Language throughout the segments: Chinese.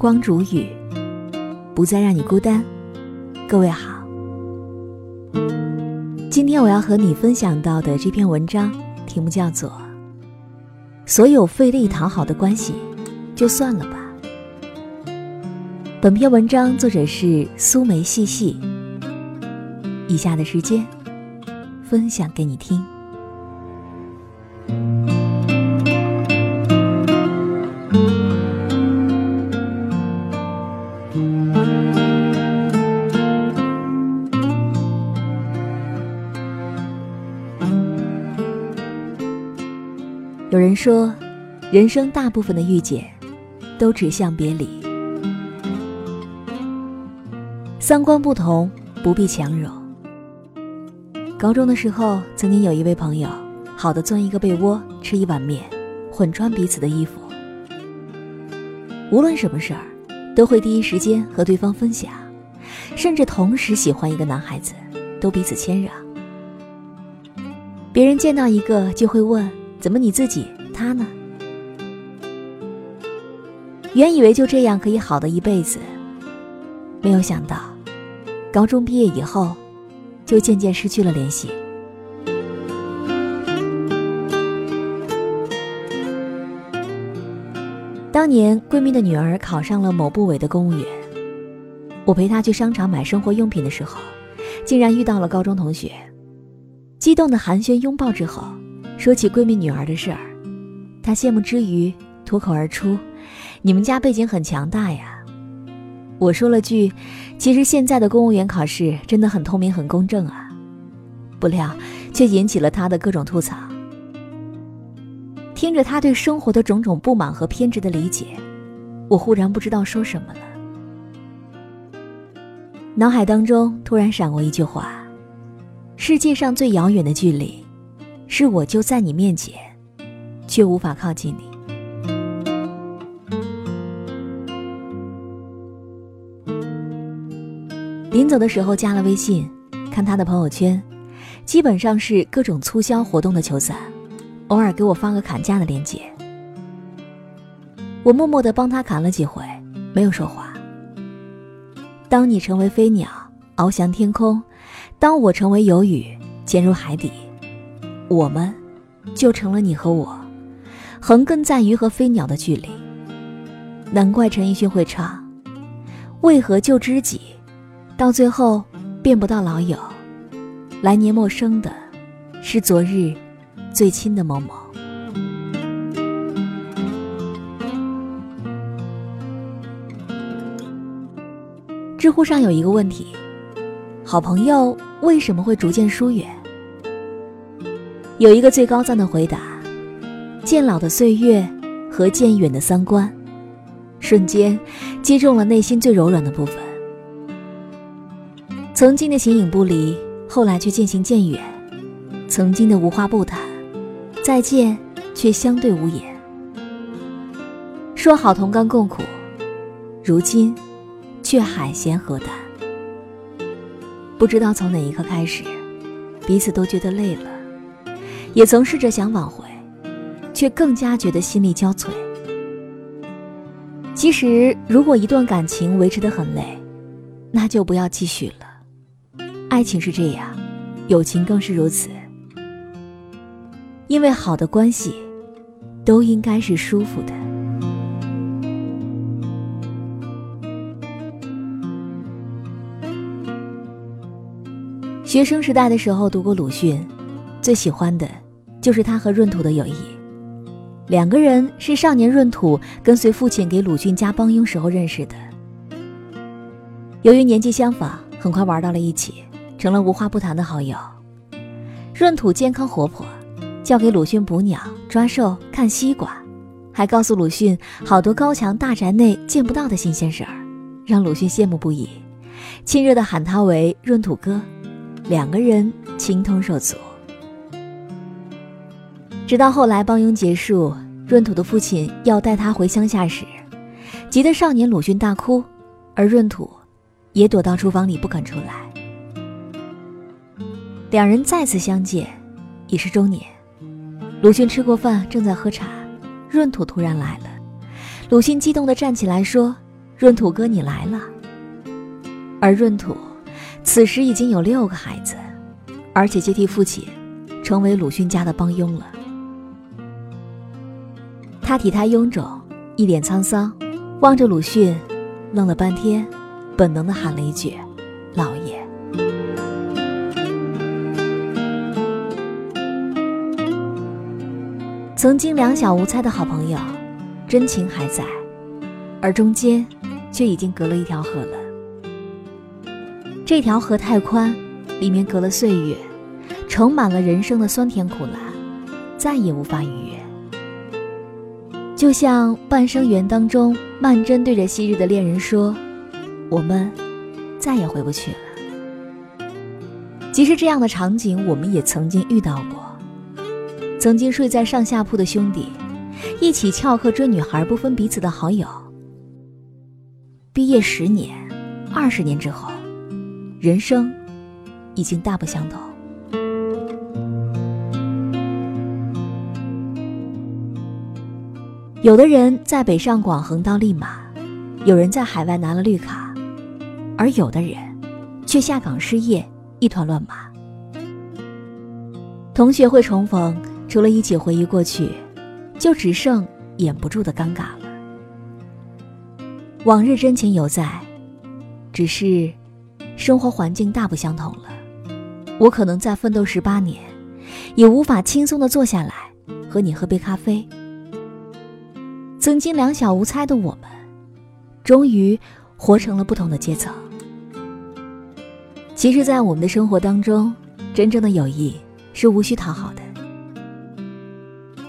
光煮雨，不再让你孤单。各位好，今天我要和你分享到的这篇文章题目叫做《所有费力讨好的关系，就算了吧》。本篇文章作者是苏梅细细。以下的时间，分享给你听。有人说，人生大部分的遇见，都指向别离。三观不同，不必强融。高中的时候，曾经有一位朋友，好的钻一个被窝，吃一碗面，混穿彼此的衣服。无论什么事儿，都会第一时间和对方分享，甚至同时喜欢一个男孩子，都彼此谦让。别人见到一个就会问。怎么你自己他呢？原以为就这样可以好的一辈子，没有想到，高中毕业以后，就渐渐失去了联系。当年闺蜜的女儿考上了某部委的公务员，我陪她去商场买生活用品的时候，竟然遇到了高中同学，激动的寒暄拥抱之后。说起闺蜜女儿的事儿，她羡慕之余脱口而出：“你们家背景很强大呀。”我说了句：“其实现在的公务员考试真的很透明、很公正啊。”不料却引起了她的各种吐槽。听着她对生活的种种不满和偏执的理解，我忽然不知道说什么了。脑海当中突然闪过一句话：“世界上最遥远的距离。”是我就在你面前，却无法靠近你。临走的时候加了微信，看他的朋友圈，基本上是各种促销活动的求伞，偶尔给我发个砍价的链接。我默默的帮他砍了几回，没有说话。当你成为飞鸟，翱翔天空；当我成为游鱼，潜入海底。我们，就成了你和我，横亘在鱼和飞鸟的距离。难怪陈奕迅会唱：“为何旧知己，到最后变不到老友？来年陌生的，是昨日最亲的某某。”知乎上有一个问题：好朋友为什么会逐渐疏远？有一个最高赞的回答：渐老的岁月和渐远的三观，瞬间击中了内心最柔软的部分。曾经的形影不离，后来却渐行渐远；曾经的无话不谈，再见却相对无言。说好同甘共苦，如今却海咸河淡。不知道从哪一刻开始，彼此都觉得累了。也曾试着想挽回，却更加觉得心力交瘁。其实，如果一段感情维持的很累，那就不要继续了。爱情是这样，友情更是如此。因为好的关系，都应该是舒服的。学生时代的时候读过鲁迅。最喜欢的，就是他和闰土的友谊。两个人是少年闰土跟随父亲给鲁迅家帮佣时候认识的。由于年纪相仿，很快玩到了一起，成了无话不谈的好友。闰土健康活泼，教给鲁迅捕鸟、抓兽、看西瓜，还告诉鲁迅好多高墙大宅内见不到的新鲜事儿，让鲁迅羡慕不已，亲热地喊他为闰土哥。两个人情同手足。直到后来帮佣结束，闰土的父亲要带他回乡下时，急得少年鲁迅大哭，而闰土也躲到厨房里不肯出来。两人再次相见，已是中年。鲁迅吃过饭，正在喝茶，闰土突然来了。鲁迅激动地站起来说：“闰土哥你来了。”而闰土此时已经有六个孩子，而且接替父亲，成为鲁迅家的帮佣了。他体态臃肿，一脸沧桑，望着鲁迅，愣了半天，本能的喊了一句：“老爷。”曾经两小无猜的好朋友，真情还在，而中间却已经隔了一条河了。这条河太宽，里面隔了岁月，盛满了人生的酸甜苦辣，再也无法逾越。就像《半生缘》当中，曼桢对着昔日的恋人说：“我们再也回不去了。”其实这样的场景，我们也曾经遇到过。曾经睡在上下铺的兄弟，一起翘课追女孩不分彼此的好友。毕业十年、二十年之后，人生已经大不相同。有的人在北上广横刀立马，有人在海外拿了绿卡，而有的人却下岗失业，一团乱麻。同学会重逢。除了一起回忆过去，就只剩掩不住的尴尬了。往日真情犹在，只是生活环境大不相同了。我可能再奋斗十八年，也无法轻松的坐下来和你喝杯咖啡。曾经两小无猜的我们，终于活成了不同的阶层。其实，在我们的生活当中，真正的友谊是无需讨好的。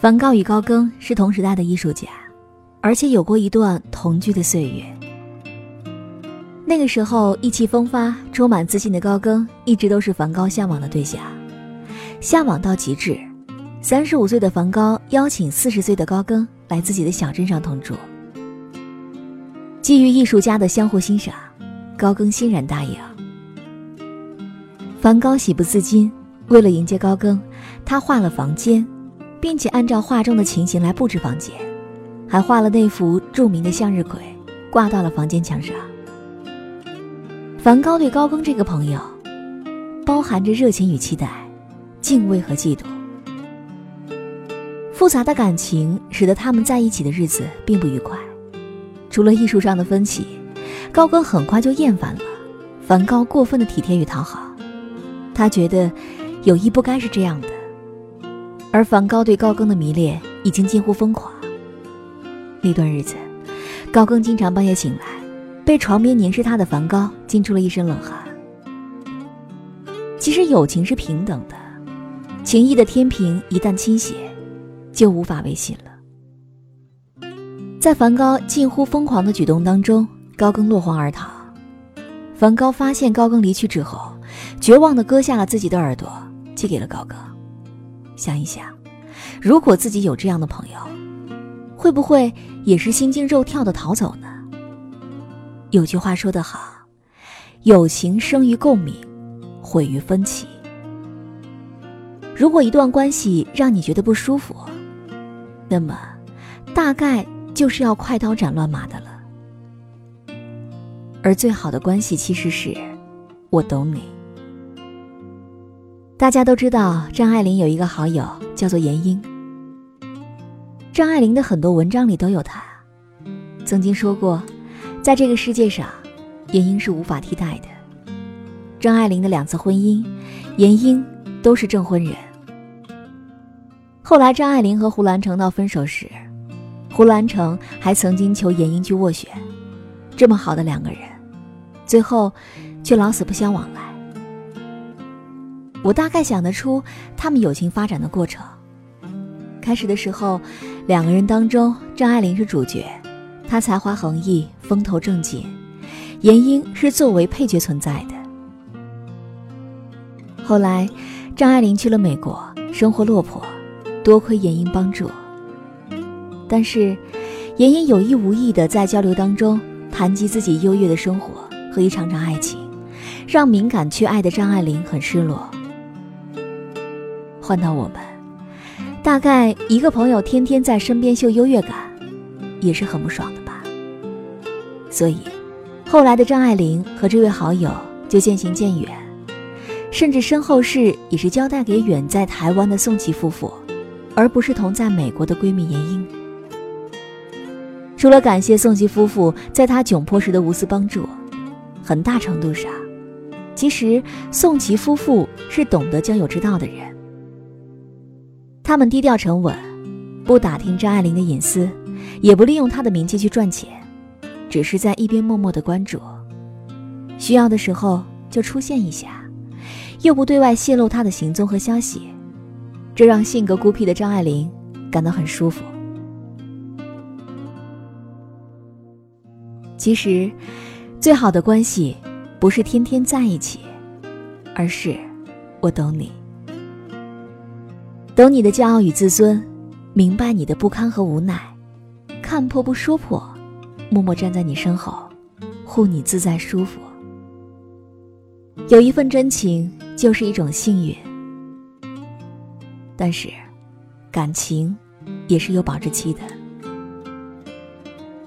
梵高与高更是同时代的艺术家，而且有过一段同居的岁月。那个时候意气风发、充满自信的高更，一直都是梵高向往的对象，向往到极致。三十五岁的梵高邀请四十岁的高更来自己的小镇上同住。基于艺术家的相互欣赏，高更欣然答应。梵高喜不自禁，为了迎接高更，他画了房间。并且按照画中的情形来布置房间，还画了那幅著名的向日葵，挂到了房间墙上。梵高对高更这个朋友，包含着热情与期待，敬畏和嫉妒。复杂的感情使得他们在一起的日子并不愉快。除了艺术上的分歧，高更很快就厌烦了梵高过分的体贴与讨好。他觉得，友谊不该是这样的。而梵高对高更的迷恋已经近乎疯狂。那段日子，高更经常半夜醒来，被床边凝视他的梵高惊出了一身冷汗。其实友情是平等的，情谊的天平一旦倾斜，就无法维系了。在梵高近乎疯狂的举动当中，高更落荒而逃。梵高发现高更离去之后，绝望地割下了自己的耳朵，寄给了高更。想一想，如果自己有这样的朋友，会不会也是心惊肉跳的逃走呢？有句话说得好，友情生于共鸣，毁于分歧。如果一段关系让你觉得不舒服，那么大概就是要快刀斩乱麻的了。而最好的关系其实是，我懂你。大家都知道，张爱玲有一个好友叫做严英。张爱玲的很多文章里都有她，曾经说过，在这个世界上，严英是无法替代的。张爱玲的两次婚姻，严英都是证婚人。后来张爱玲和胡兰成闹分手时，胡兰成还曾经求严英去斡旋。这么好的两个人，最后却老死不相往来。我大概想得出他们友情发展的过程。开始的时候，两个人当中，张爱玲是主角，她才华横溢，风头正劲；严英是作为配角存在的。后来，张爱玲去了美国，生活落魄，多亏严英帮助。但是，严英有意无意的在交流当中谈及自己优越的生活和一场场爱情，让敏感缺爱的张爱玲很失落。换到我们，大概一个朋友天天在身边秀优越感，也是很不爽的吧。所以，后来的张爱玲和这位好友就渐行渐远，甚至身后事也是交代给远在台湾的宋琦夫妇，而不是同在美国的闺蜜闫英。除了感谢宋琦夫妇在她窘迫时的无私帮助，很大程度上，其实宋琦夫妇是懂得交友之道的人。他们低调沉稳，不打听张爱玲的隐私，也不利用她的名气去赚钱，只是在一边默默的关注，需要的时候就出现一下，又不对外泄露她的行踪和消息，这让性格孤僻的张爱玲感到很舒服。其实，最好的关系不是天天在一起，而是我懂你，懂你的骄傲与自尊，明白你的不堪和无奈，看破不说破，默默站在你身后，护你自在舒服。有一份真情就是一种幸运，但是，感情也是有保质期的。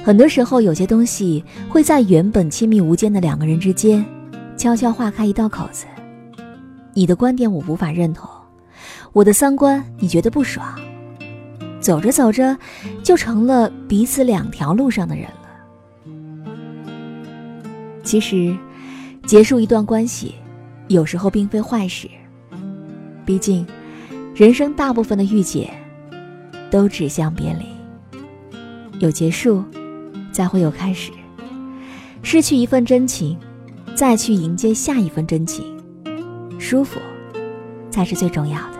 很多时候，有些东西会在原本亲密无间的两个人之间，悄悄划开一道口子。你的观点我无法认同，我的三观你觉得不爽，走着走着，就成了彼此两条路上的人了。其实，结束一段关系，有时候并非坏事。毕竟，人生大部分的遇解，都指向别离。有结束。才会有开始，失去一份真情，再去迎接下一份真情，舒服，才是最重要的。